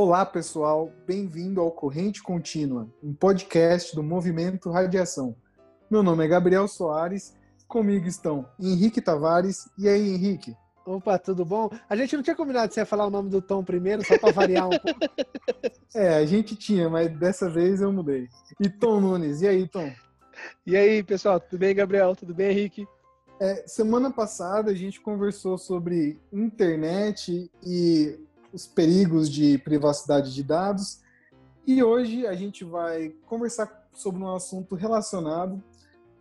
Olá, pessoal. Bem-vindo ao Corrente Contínua, um podcast do Movimento Radiação. Meu nome é Gabriel Soares. Comigo estão Henrique Tavares. E aí, Henrique? Opa, tudo bom? A gente não tinha combinado de você falar o nome do Tom primeiro, só para variar um pouco. É, a gente tinha, mas dessa vez eu mudei. E Tom Nunes, e aí, Tom? E aí, pessoal, tudo bem, Gabriel? Tudo bem, Henrique? É, semana passada a gente conversou sobre internet e os perigos de privacidade de dados. E hoje a gente vai conversar sobre um assunto relacionado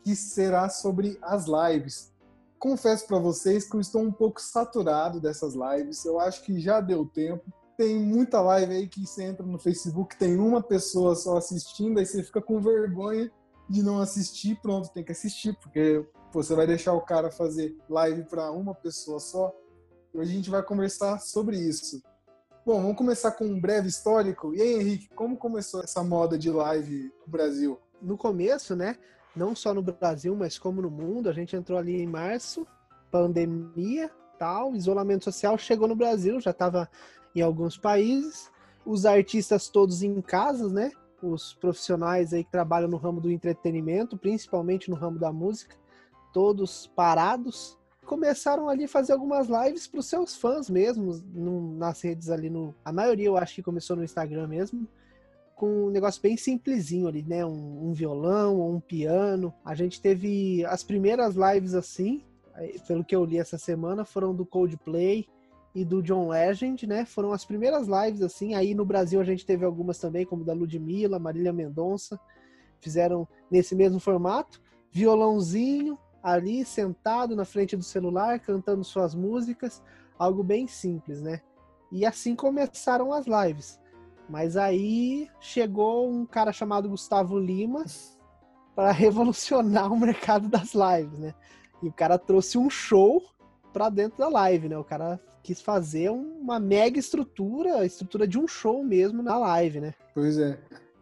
que será sobre as lives. Confesso para vocês que eu estou um pouco saturado dessas lives. Eu acho que já deu tempo tem muita live aí que você entra no Facebook, tem uma pessoa só assistindo, aí você fica com vergonha de não assistir, pronto, tem que assistir, porque você vai deixar o cara fazer live para uma pessoa só. Hoje a gente vai conversar sobre isso. Bom, vamos começar com um breve histórico. E aí, Henrique, como começou essa moda de live no Brasil? No começo, né? Não só no Brasil, mas como no mundo, a gente entrou ali em março, pandemia, tal, isolamento social chegou no Brasil, já estava em alguns países. Os artistas todos em casas, né? Os profissionais aí que trabalham no ramo do entretenimento, principalmente no ramo da música, todos parados. Começaram ali a fazer algumas lives para os seus fãs mesmo, nas redes ali no. A maioria eu acho que começou no Instagram mesmo, com um negócio bem simplesinho ali, né? Um, um violão um piano. A gente teve as primeiras lives assim, pelo que eu li essa semana, foram do Coldplay, e do John Legend, né? Foram as primeiras lives assim. Aí no Brasil a gente teve algumas também, como da Ludmilla, Marília Mendonça, fizeram nesse mesmo formato, violãozinho ali sentado na frente do celular, cantando suas músicas, algo bem simples, né? E assim começaram as lives. Mas aí chegou um cara chamado Gustavo Lima para revolucionar o mercado das lives, né? E o cara trouxe um show para dentro da live, né? O cara quis fazer uma mega estrutura, a estrutura de um show mesmo na live, né? Pois é.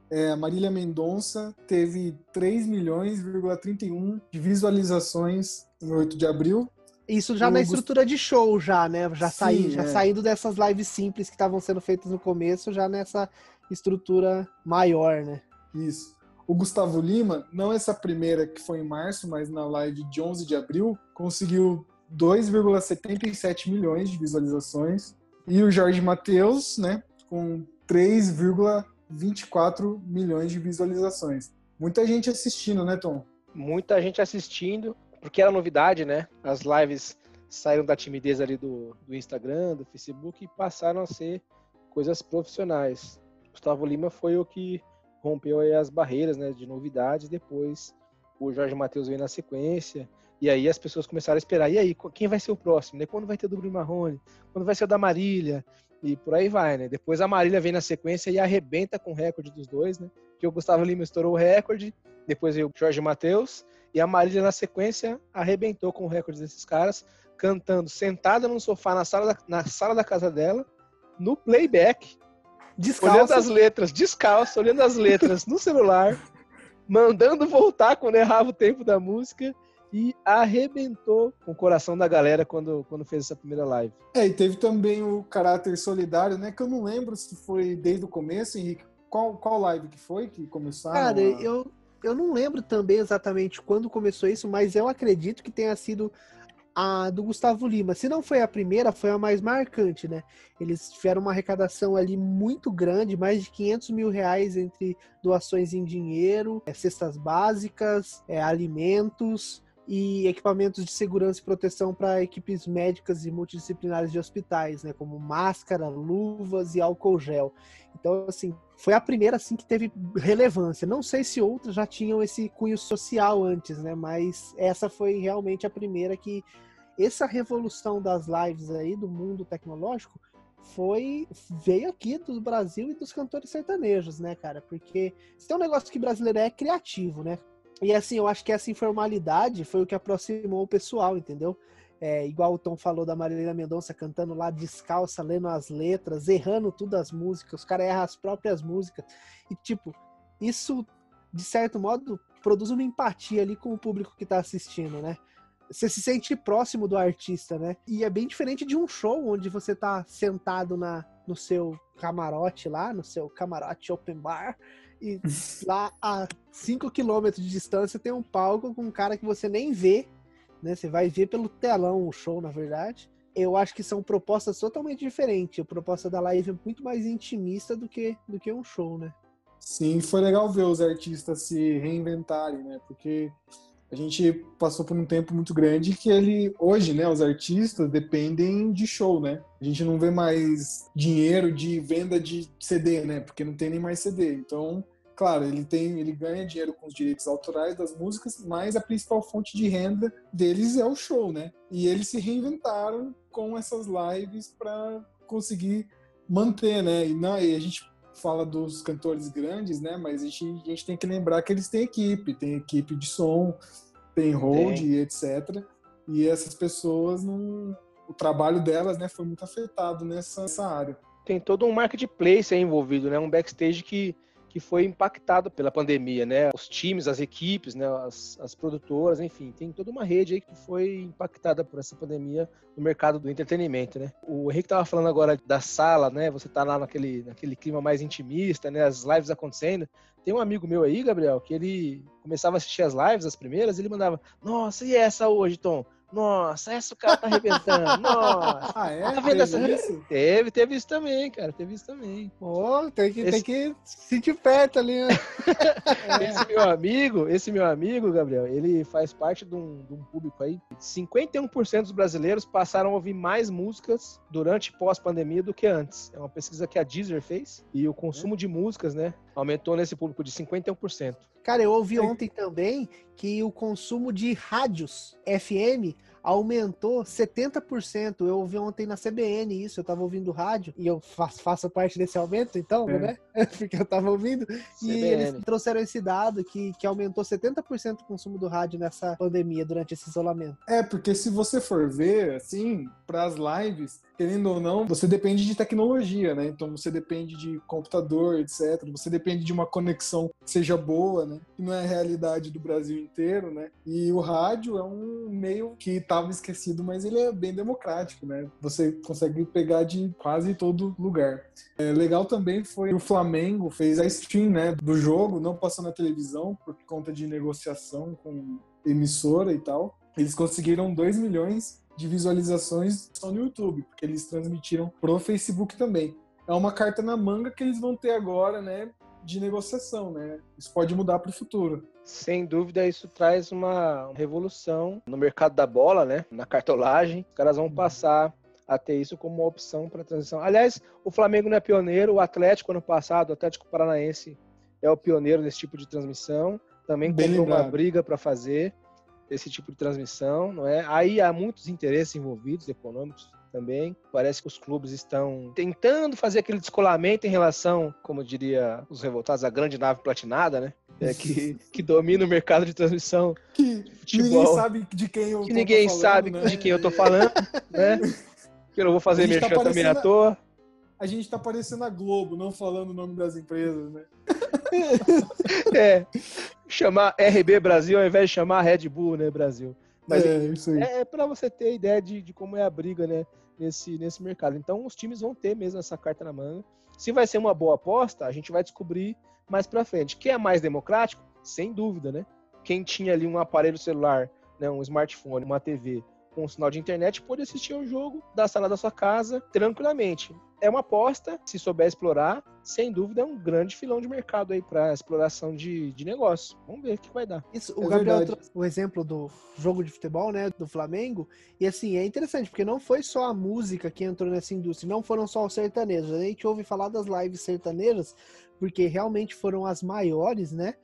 É Marília Mendonça teve 3 milhões,31 de visualizações em 8 de abril. Isso já na estrutura de show, já, né? Já, Sim, saí, já é. saindo dessas lives simples que estavam sendo feitas no começo, já nessa estrutura maior, né? Isso. O Gustavo Lima, não essa primeira que foi em março, mas na live de 11 de abril, conseguiu 2,77 milhões de visualizações. E o Jorge Matheus, né, com 3,24 milhões de visualizações. Muita gente assistindo, né, Tom? Muita gente assistindo, porque era novidade, né? As lives saíram da timidez ali do, do Instagram, do Facebook e passaram a ser coisas profissionais. Gustavo Lima foi o que rompeu as barreiras né, de novidades, depois o Jorge Matheus veio na sequência, e aí as pessoas começaram a esperar, e aí, quem vai ser o próximo? Né? Quando vai ter o do Bruno Marrone? Quando vai ser o da Marília? E por aí vai, né? Depois a Marília vem na sequência e arrebenta com o recorde dos dois, né? Que o Gustavo Lima estourou o recorde, depois veio o Jorge Matheus, e a Marília na sequência arrebentou com o recorde desses caras, cantando sentada num sofá na sala da, na sala da casa dela, no playback, descalço. olhando as letras, descalço, olhando as letras no celular, mandando voltar quando errava o tempo da música e arrebentou com o coração da galera quando, quando fez essa primeira live. É, e teve também o caráter solidário, né? Que eu não lembro se foi desde o começo, Henrique. Qual, qual live que foi que começaram? Cara, a... eu, eu não lembro também exatamente quando começou isso, mas eu acredito que tenha sido a do Gustavo Lima. Se não foi a primeira, foi a mais marcante, né? Eles tiveram uma arrecadação ali muito grande, mais de 500 mil reais entre doações em dinheiro, é, cestas básicas, é, alimentos e equipamentos de segurança e proteção para equipes médicas e multidisciplinares de hospitais, né, como máscara, luvas e álcool gel. Então, assim, foi a primeira assim que teve relevância. Não sei se outras já tinham esse cunho social antes, né, mas essa foi realmente a primeira que essa revolução das lives aí do mundo tecnológico foi veio aqui do Brasil e dos cantores sertanejos, né, cara? Porque se tem um negócio que brasileiro é, é criativo, né? E assim, eu acho que essa informalidade foi o que aproximou o pessoal, entendeu? É, igual o Tom falou da Marília Mendonça cantando lá descalça, lendo as letras, errando tudo as músicas, os caras erram as próprias músicas. E, tipo, isso, de certo modo, produz uma empatia ali com o público que tá assistindo, né? Você se sente próximo do artista, né? E é bem diferente de um show onde você tá sentado na, no seu camarote lá, no seu camarote open bar, e lá a 5 quilômetros de distância tem um palco com um cara que você nem vê, né? Você vai ver pelo telão o show, na verdade. Eu acho que são propostas totalmente diferentes. A proposta da live é muito mais intimista do que, do que um show, né? Sim, foi legal ver os artistas se reinventarem, né? Porque a gente passou por um tempo muito grande que ele hoje, né, os artistas dependem de show, né? A gente não vê mais dinheiro de venda de CD, né? Porque não tem nem mais CD. Então, claro, ele tem, ele ganha dinheiro com os direitos autorais das músicas, mas a principal fonte de renda deles é o show, né? E eles se reinventaram com essas lives para conseguir manter, né? E, não, e a gente fala dos cantores grandes, né? Mas a gente, a gente tem que lembrar que eles têm equipe, tem equipe de som, tem hold, tem. etc. E essas pessoas não, o trabalho delas, né, foi muito afetado nessa, nessa área. Tem todo um marketplace envolvido, né? Um backstage que que foi impactado pela pandemia, né? Os times, as equipes, né? As, as produtoras, enfim, tem toda uma rede aí que foi impactada por essa pandemia no mercado do entretenimento, né? O Henrique estava falando agora da sala, né? Você tá lá naquele, naquele clima mais intimista, né? As lives acontecendo. Tem um amigo meu aí, Gabriel, que ele começava a assistir as lives, as primeiras, e ele mandava: Nossa, e essa hoje, Tom? Nossa, essa o cara tá arrebentando. Nossa. Ah, é? Tá vendo essa... isso? Teve, teve isso também, cara. Teve isso também. Pô, tem que, esse... tem que sentir perto ali, né? esse meu amigo, esse meu amigo, Gabriel, ele faz parte de um, de um público aí. 51% dos brasileiros passaram a ouvir mais músicas durante pós-pandemia do que antes. É uma pesquisa que a Deezer fez. E o consumo de músicas, né, aumentou nesse público de 51%. Cara, eu ouvi ontem também que o consumo de rádios FM aumentou 70%. Eu ouvi ontem na CBN isso, eu tava ouvindo rádio e eu faço, faço parte desse aumento, então, é. né? Porque eu tava ouvindo. CBN. E eles trouxeram esse dado que, que aumentou 70% o consumo do rádio nessa pandemia, durante esse isolamento. É, porque se você for ver, assim, para as lives, querendo ou não, você depende de tecnologia, né? Então você depende de computador, etc. Você depende de uma conexão que seja boa, né? Que não é a realidade do Brasil inteiro, né? E o rádio é um meio que estava esquecido, mas ele é bem democrático, né? Você consegue pegar de quase todo lugar. É, legal também foi o Flamengo fez a stream, né, do jogo, não passou na televisão por conta de negociação com emissora e tal. Eles conseguiram 2 milhões de visualizações só no YouTube, porque eles transmitiram pro Facebook também. É uma carta na manga que eles vão ter agora, né, de negociação, né? Isso pode mudar para o futuro. Sem dúvida, isso traz uma revolução no mercado da bola, né? Na cartolagem, os caras vão passar a ter isso como uma opção para transição. Aliás, o Flamengo não é pioneiro, o Atlético ano passado, o Atlético Paranaense é o pioneiro nesse tipo de transmissão. Também Bem comprou lembrado. uma briga para fazer esse tipo de transmissão, não é? Aí há muitos interesses envolvidos, econômicos também. Parece que os clubes estão tentando fazer aquele descolamento em relação, como diria os revoltados, a grande nave platinada, né? É, que, que domina o mercado de transmissão. Que ninguém sabe de quem eu que ninguém falando, sabe né? de quem eu tô falando, né? Que eu não vou fazer merchan tá também à toa. A gente tá parecendo a Globo, não falando o nome das empresas, né? é chamar RB Brasil ao invés de chamar Red Bull, né, Brasil. Mas é, isso aí. é, é para você ter ideia de, de como é a briga, né, nesse, nesse mercado. Então, os times vão ter mesmo essa carta na manga. Se vai ser uma boa aposta, a gente vai descobrir mais para frente. Quem é mais democrático? Sem dúvida, né? Quem tinha ali um aparelho celular, né, um smartphone, uma TV com um sinal de internet, pode assistir ao jogo da sala da sua casa tranquilamente é uma aposta, se souber explorar, sem dúvida é um grande filão de mercado aí para exploração de, de negócio. Vamos ver o que vai dar. Isso, o é Gabriel trouxe o exemplo do jogo de futebol, né, do Flamengo, e assim, é interessante, porque não foi só a música que entrou nessa indústria, não foram só os sertanejos. A gente ouve falar das lives sertanejas, porque realmente foram as maiores, né?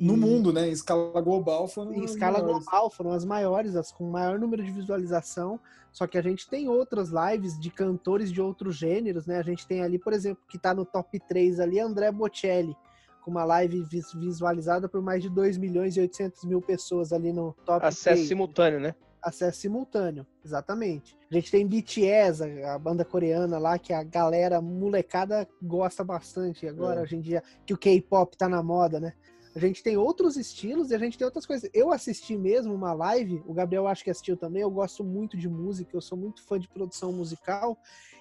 No mundo, né? Em escala global foram Em escala maiores. global foram as maiores, as com maior número de visualização. Só que a gente tem outras lives de cantores de outros gêneros, né? A gente tem ali, por exemplo, que tá no top 3 ali, André Bocelli, com uma live visualizada por mais de 2 milhões e 800 mil pessoas ali no top Acesso 3. simultâneo, né? Acesso simultâneo, exatamente. A gente tem BTS, a banda coreana lá, que a galera molecada gosta bastante agora, é. hoje em dia, que o K-pop tá na moda, né? A gente tem outros estilos e a gente tem outras coisas. Eu assisti mesmo uma live, o Gabriel acho que assistiu também. Eu gosto muito de música, eu sou muito fã de produção musical.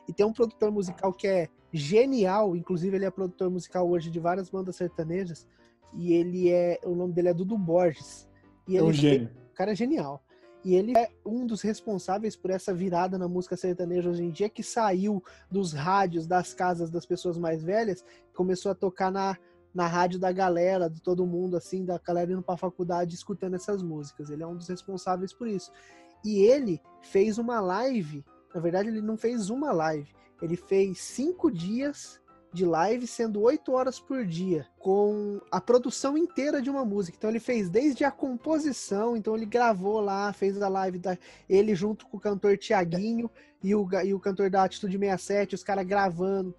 E tem um produtor musical que é genial, inclusive ele é produtor musical hoje de várias bandas sertanejas. E ele é. O nome dele é Dudu Borges. E É um ele gênio. o cara é genial. E ele é um dos responsáveis por essa virada na música sertaneja hoje em dia, que saiu dos rádios, das casas das pessoas mais velhas, começou a tocar na, na rádio da galera, de todo mundo, assim, da galera indo pra faculdade escutando essas músicas. Ele é um dos responsáveis por isso. E ele fez uma live, na verdade, ele não fez uma live, ele fez cinco dias de live, sendo oito horas por dia, com a produção inteira de uma música. Então ele fez desde a composição, então ele gravou lá, fez a live da ele junto com o cantor Tiaguinho e o, e o cantor da Atitude 67, os caras gravando,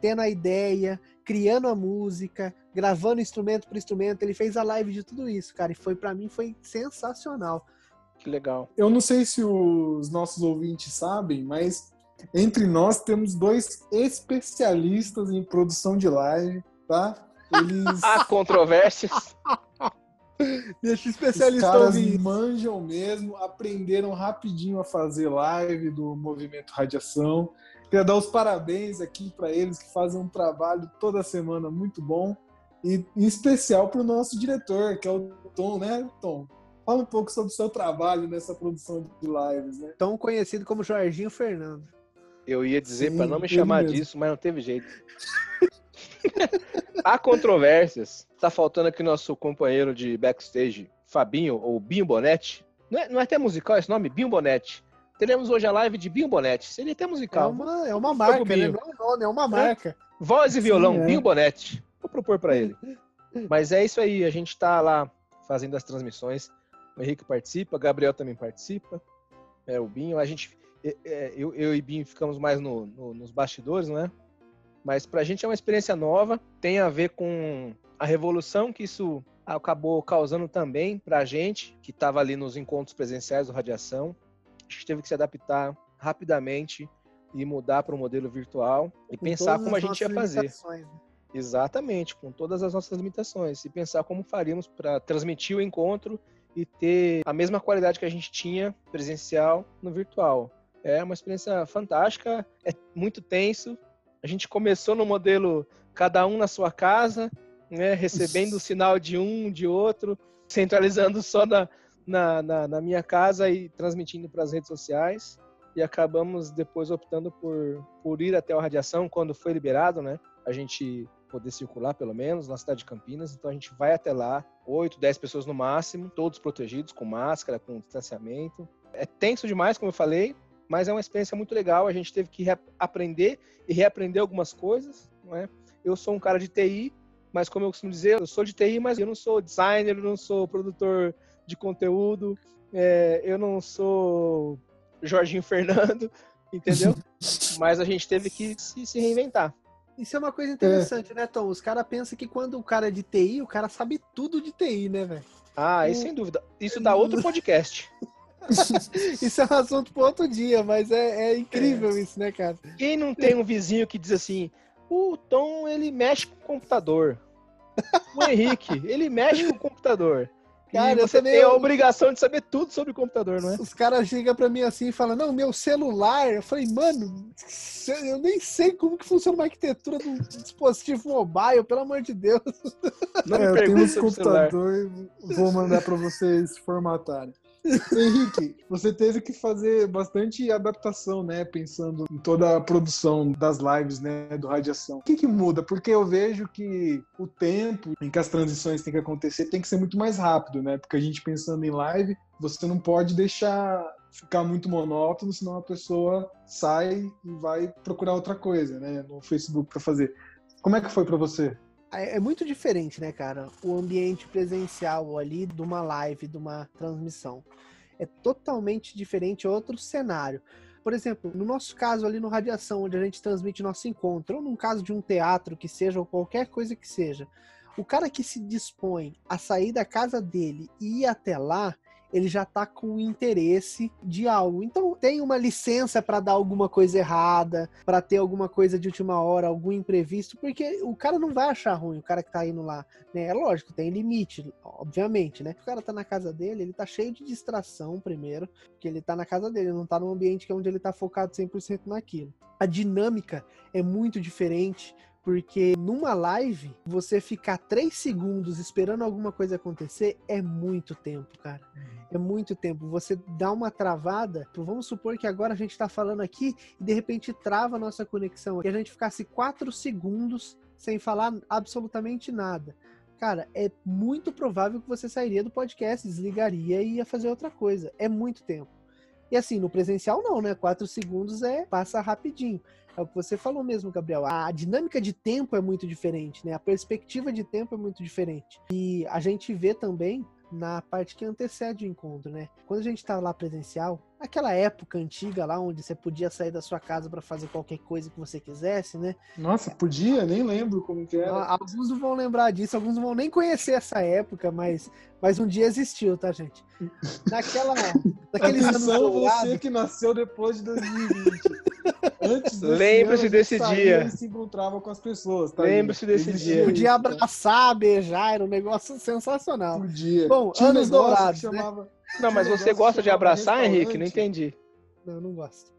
tendo a ideia, criando a música, gravando instrumento por instrumento. Ele fez a live de tudo isso, cara, e foi para mim foi sensacional. Que legal. Eu não sei se os nossos ouvintes sabem, mas entre nós temos dois especialistas em produção de live, tá? Eles. Há controvérsias. Deixa o Os especialista caras ouvir. manjam mesmo, aprenderam rapidinho a fazer live do Movimento Radiação. Queria dar os parabéns aqui para eles que fazem um trabalho toda semana muito bom. E em especial para o nosso diretor, que é o Tom, né, Tom? Fala um pouco sobre o seu trabalho nessa produção de lives, né? Tão conhecido como Jorginho Fernando. Eu ia dizer Sim, para não me chamar mesmo. disso, mas não teve jeito. Há controvérsias. Tá faltando aqui nosso companheiro de backstage, Fabinho, ou Binho Bonetti. Não é, não é até musical esse nome? Binho Bonetti. Teremos hoje a live de Binho Bonetti. Seria até É musical. uma, é uma marca, né? Não é um nome, é uma marca. Voz e violão, é. Binho Bonetti. Propor para ele. Mas é isso aí, a gente tá lá fazendo as transmissões. O Henrique participa, Gabriel também participa. É, o Binho, a gente. é, é, Eu, eu e Binho ficamos mais no- no- nos bastidores, né? Mas pra gente é uma experiência nova, tem a ver com a revolução que isso acabou causando também pra gente, que estava ali nos encontros presenciais do Radiação. A gente teve que se adaptar rapidamente e mudar para o modelo virtual e Com pensar como a gente ia fazer. né? Exatamente, com todas as nossas limitações. E pensar como faríamos para transmitir o encontro e ter a mesma qualidade que a gente tinha presencial no virtual. É uma experiência fantástica, é muito tenso. A gente começou no modelo cada um na sua casa, né, recebendo o sinal de um, de outro, centralizando só na, na, na, na minha casa e transmitindo para as redes sociais. E acabamos depois optando por, por ir até a radiação quando foi liberado, né? A gente poder circular, pelo menos, na cidade de Campinas. Então a gente vai até lá, 8, 10 pessoas no máximo, todos protegidos, com máscara, com distanciamento. É tenso demais, como eu falei, mas é uma experiência muito legal. A gente teve que re- aprender e reaprender algumas coisas, não é? Eu sou um cara de TI, mas como eu costumo dizer, eu sou de TI, mas eu não sou designer, eu não sou produtor de conteúdo, é, eu não sou Jorginho Fernando, entendeu? mas a gente teve que se, se reinventar. Isso é uma coisa interessante, né, Tom? Os caras pensam que quando o cara é de TI, o cara sabe tudo de TI, né, velho? Ah, e sem dúvida. Isso dá outro podcast. Isso é um assunto para outro dia, mas é, é incrível isso, né, cara? Quem não tem um vizinho que diz assim, o Tom, ele mexe com o computador. O Henrique, ele mexe com o computador. Cara, e eu você também- tem a obrigação de saber tudo sobre o computador, não é? Os caras chegam pra mim assim e falam, não, meu celular. Eu falei, mano, eu nem sei como que funciona uma arquitetura de um dispositivo mobile, pelo amor de Deus. Não É, eu tenho o celular. computadores, vou mandar para vocês formatarem. Henrique, você teve que fazer bastante adaptação, né? Pensando em toda a produção das lives, né? Do Radiação. O que, que muda? Porque eu vejo que o tempo em que as transições têm que acontecer tem que ser muito mais rápido, né? Porque a gente pensando em live, você não pode deixar ficar muito monótono, senão a pessoa sai e vai procurar outra coisa, né? No Facebook para fazer. Como é que foi para você? É é muito diferente, né, cara? O ambiente presencial ali de uma live, de uma transmissão. É totalmente diferente, é outro cenário. Por exemplo, no nosso caso ali no Radiação, onde a gente transmite nosso encontro, ou num caso de um teatro que seja, ou qualquer coisa que seja, o cara que se dispõe a sair da casa dele e ir até lá, ele já tá com interesse de algo. Então tem uma licença para dar alguma coisa errada, para ter alguma coisa de última hora, algum imprevisto, porque o cara não vai achar ruim, o cara que tá indo lá, né? É lógico, tem limite, obviamente, né? O cara tá na casa dele, ele tá cheio de distração primeiro, porque ele tá na casa dele, não tá num ambiente que é onde ele tá focado 100% naquilo. A dinâmica é muito diferente porque numa live, você ficar três segundos esperando alguma coisa acontecer é muito tempo, cara. É muito tempo. Você dá uma travada. Vamos supor que agora a gente está falando aqui e de repente trava a nossa conexão. Que a gente ficasse quatro segundos sem falar absolutamente nada. Cara, é muito provável que você sairia do podcast, desligaria e ia fazer outra coisa. É muito tempo. E assim, no presencial não, né? Quatro segundos é passa rapidinho. É o que você falou mesmo, Gabriel. A dinâmica de tempo é muito diferente, né? A perspectiva de tempo é muito diferente. E a gente vê também na parte que antecede o encontro, né? Quando a gente tá lá presencial, aquela época antiga lá onde você podia sair da sua casa para fazer qualquer coisa que você quisesse, né? Nossa, podia, nem lembro como que era. Alguns não vão lembrar disso, alguns não vão nem conhecer essa época, mas, mas um dia existiu, tá, gente? Naquela, naqueles Atenção anos você que nasceu depois de 2020. Antes Lembre-se desse dia. Ele se encontrava com as pessoas. Tá Lembre-se desse dia. Podia abraçar, beijar, era um negócio sensacional. Podia. Bom, Tinha anos um dourados. Né? Chamava... Não, mas você gosta de abraçar, Henrique? Não entendi. Não, não gosto.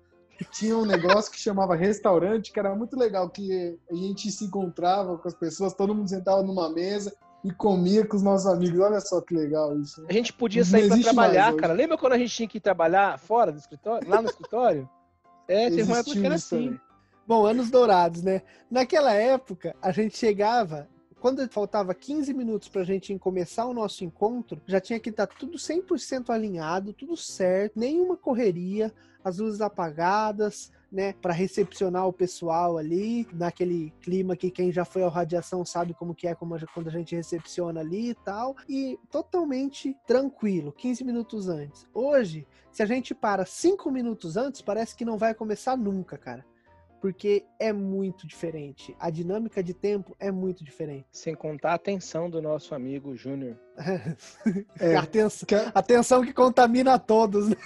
Tinha um negócio que chamava restaurante, que era muito legal, que a gente se encontrava com as pessoas, todo mundo sentava numa mesa e comia com os nossos amigos. Olha só que legal isso. A gente podia sair para trabalhar, cara. Lembra quando a gente tinha que ir trabalhar fora do escritório, lá no escritório? É, teve uma época que era assim. Também. Bom, anos dourados, né? Naquela época, a gente chegava, quando faltava 15 minutos para a gente começar o nosso encontro, já tinha que estar tá tudo 100% alinhado, tudo certo, nenhuma correria, as luzes apagadas, né, para recepcionar o pessoal ali, naquele clima que quem já foi ao radiação sabe como que é como quando a gente recepciona ali e tal, e totalmente tranquilo, 15 minutos antes. Hoje, se a gente para 5 minutos antes, parece que não vai começar nunca, cara. Porque é muito diferente. A dinâmica de tempo é muito diferente. Sem contar a atenção do nosso amigo Júnior. é, atenção, atenção que contamina a todos. Né?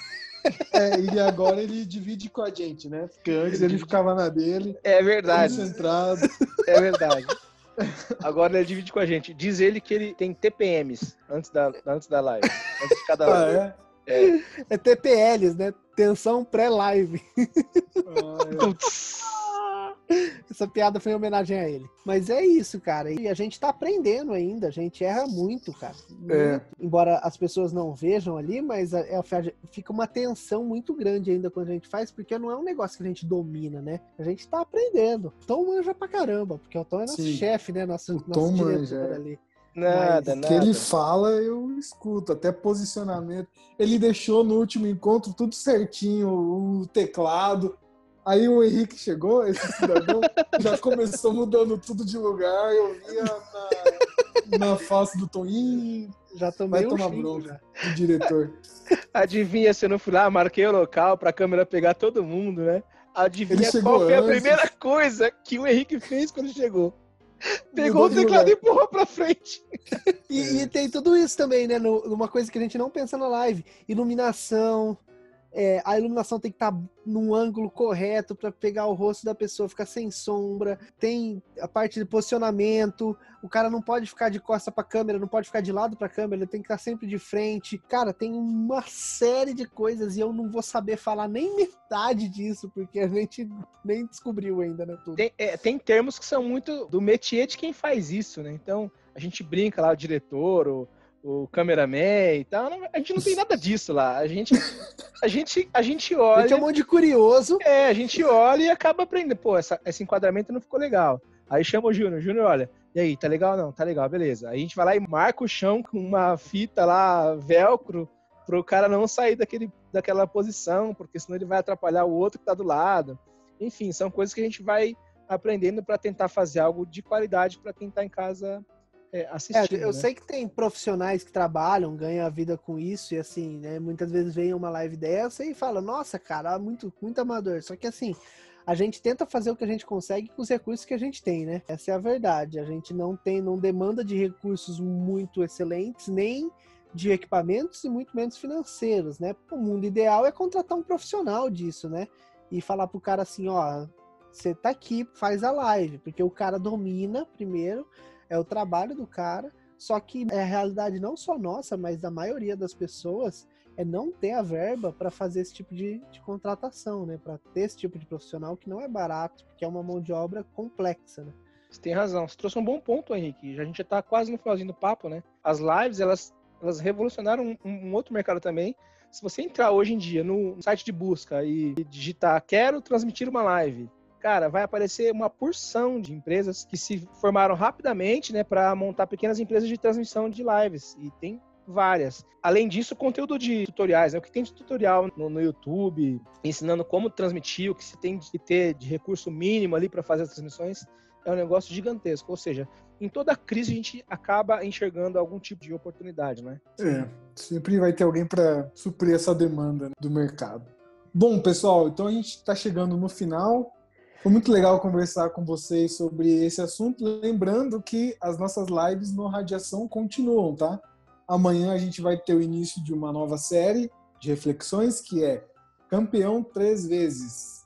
É, e agora ele divide com a gente, né? Porque antes ele ficava na dele. É verdade. Concentrado. É verdade. Agora ele divide com a gente. Diz ele que ele tem TPMs antes da, antes da live. Antes de cada ah, live. Ah, é? É. é TPLs, né? Tensão pré-live. Ah, é. Essa piada foi em homenagem a ele. Mas é isso, cara. E a gente tá aprendendo ainda. A gente erra muito, cara. Muito. É. Embora as pessoas não vejam ali, mas é, fica uma tensão muito grande ainda quando a gente faz, porque não é um negócio que a gente domina, né? A gente tá aprendendo. Tom manja pra caramba, porque o Tom é nosso Sim. chefe, né? Nosso, o Tom manja. É. ali. Nada, Mas, nada. O que ele fala, eu escuto, até posicionamento. Ele deixou no último encontro tudo certinho, o teclado. Aí o Henrique chegou, esse cidadão, já começou mudando tudo de lugar. Eu via na, na face do Toninho. Já tomei Vai tomar bronca do diretor. Adivinha se eu não fui lá, marquei o local pra câmera pegar todo mundo, né? Adivinha qual foi a primeira coisa que o Henrique fez quando chegou? Pegou o teclado e empurrou pra frente. E, e, tem tudo isso também, né? Numa coisa que a gente não pensa na live: iluminação, é, a iluminação tem que estar tá num ângulo correto para pegar o rosto da pessoa, ficar sem sombra. Tem a parte de posicionamento. O cara não pode ficar de costa para a câmera, não pode ficar de lado para a câmera, ele tem que estar tá sempre de frente. Cara, tem uma série de coisas e eu não vou saber falar nem metade disso, porque a gente nem descobriu ainda, né? Tudo. Tem, é, tem termos que são muito do métier de quem faz isso, né? Então, a gente brinca lá, o diretor, ou o cameraman e tal. a gente não tem nada disso lá. A gente, a gente, a gente olha. A gente é um monte de curioso. É, a gente olha e acaba aprendendo. Pô, essa, esse enquadramento não ficou legal. Aí chama o Júnior. Júnior, olha. E aí, tá legal não? Tá legal, beleza. Aí a gente vai lá e marca o chão com uma fita lá, velcro, pro cara não sair daquele, daquela posição, porque senão ele vai atrapalhar o outro que tá do lado. Enfim, são coisas que a gente vai aprendendo para tentar fazer algo de qualidade para quem tá em casa é, assistindo. É, eu né? sei que tem profissionais que trabalham, ganham a vida com isso, e assim, né? Muitas vezes vem uma live dessa e fala, nossa, cara, muito, muito amador. Só que assim, a gente tenta fazer o que a gente consegue com os recursos que a gente tem, né? Essa é a verdade. A gente não tem, não demanda de recursos muito excelentes, nem de equipamentos e muito menos financeiros, né? O mundo ideal é contratar um profissional disso, né? E falar pro cara assim, ó, você tá aqui, faz a live, porque o cara domina primeiro, é o trabalho do cara, só que é a realidade não só nossa, mas da maioria das pessoas é não ter a verba para fazer esse tipo de, de contratação, né? Para ter esse tipo de profissional que não é barato, porque é uma mão de obra complexa, né? Você tem razão. Você trouxe um bom ponto, Henrique. A gente já está quase no finalzinho do papo, né? As lives, elas, elas revolucionaram um, um, outro mercado também. Se você entrar hoje em dia no site de busca e digitar quero transmitir uma live, cara, vai aparecer uma porção de empresas que se formaram rapidamente, né, para montar pequenas empresas de transmissão de lives. E tem várias. Além disso, conteúdo de tutoriais, né? O que tem de tutorial no, no, YouTube, ensinando como transmitir, o que se tem de ter de recurso mínimo ali para fazer as transmissões, é um negócio gigantesco. Ou seja, em toda crise a gente acaba enxergando algum tipo de oportunidade, né? É, sempre vai ter alguém para suprir essa demanda né, do mercado. Bom, pessoal, então a gente está chegando no final. Foi muito legal conversar com vocês sobre esse assunto. Lembrando que as nossas lives no Radiação continuam, tá? Amanhã a gente vai ter o início de uma nova série de reflexões que é Campeão Três Vezes.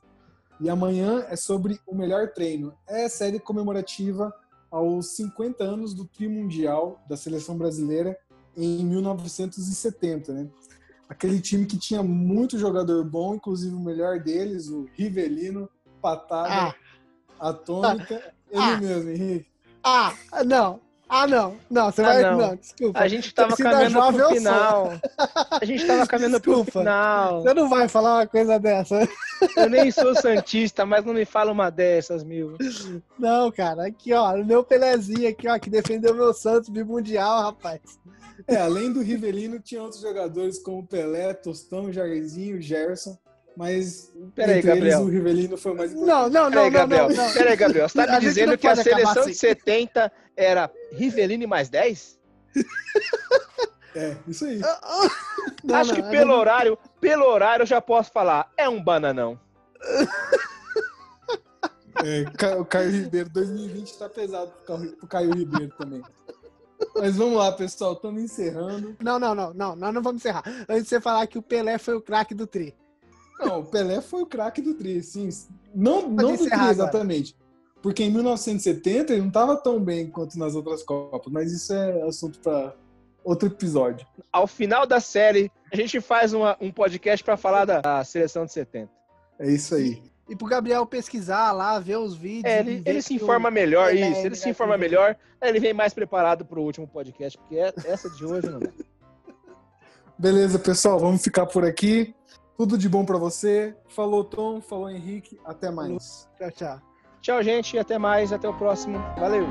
E amanhã é sobre o melhor treino. É a série comemorativa aos 50 anos do Mundial da seleção brasileira em 1970, né? Aquele time que tinha muito jogador bom, inclusive o melhor deles, o Rivelino, patada ah. atômica. Ele ah. mesmo, Henrique. Ah, não. Ah, não. Não, você ah, vai. Não. não. desculpa. A gente tava caminhando pro final. A gente tava caminhando desculpa. pro final. Você não vai falar uma coisa dessa. Eu nem sou Santista, mas não me fala uma dessas, mil. Não, cara. Aqui, ó. O meu Pelezinho aqui, ó, que defendeu meu Santos bimundial, rapaz. É, além do Rivelino, tinha outros jogadores como Pelé, Tostão, Jairzinho, Gerson. Mas peraí, Gabriel. Eles, o Rivelino foi mais importante. Não, não, peraí, não, Gabriel. não, não. Peraí, Gabriel. Você tá me dizendo que a seleção assim. de 70 era Rivelino mais 10? É, isso aí. Não, Acho que pelo horário, pelo horário eu já posso falar, é um bananão. É, o Caio Ribeiro 2020 tá pesado pro Caio Ribeiro também. Mas vamos lá, pessoal, estamos encerrando. Não, não, não, não, nós não vamos encerrar. Antes de você falar que o Pelé foi o craque do Tri. Não, o Pelé foi o craque do Tri, sim. Não, não do Tri exatamente. Porque em 1970 ele não estava tão bem quanto nas outras Copas, mas isso é assunto para outro episódio. Ao final da série, a gente faz uma, um podcast para falar da seleção de 70. É isso aí. E pro Gabriel pesquisar lá, ver os vídeos. É, ele, ele se informa o... melhor, isso. Ele, ele se informa melhor, ele vem mais preparado pro último podcast, porque é, essa de hoje não é. Beleza, pessoal, vamos ficar por aqui. Tudo de bom para você. Falou, Tom. Falou, Henrique. Até mais. Tchau, tchau. Tchau, gente. Até mais. Até o próximo. Valeu.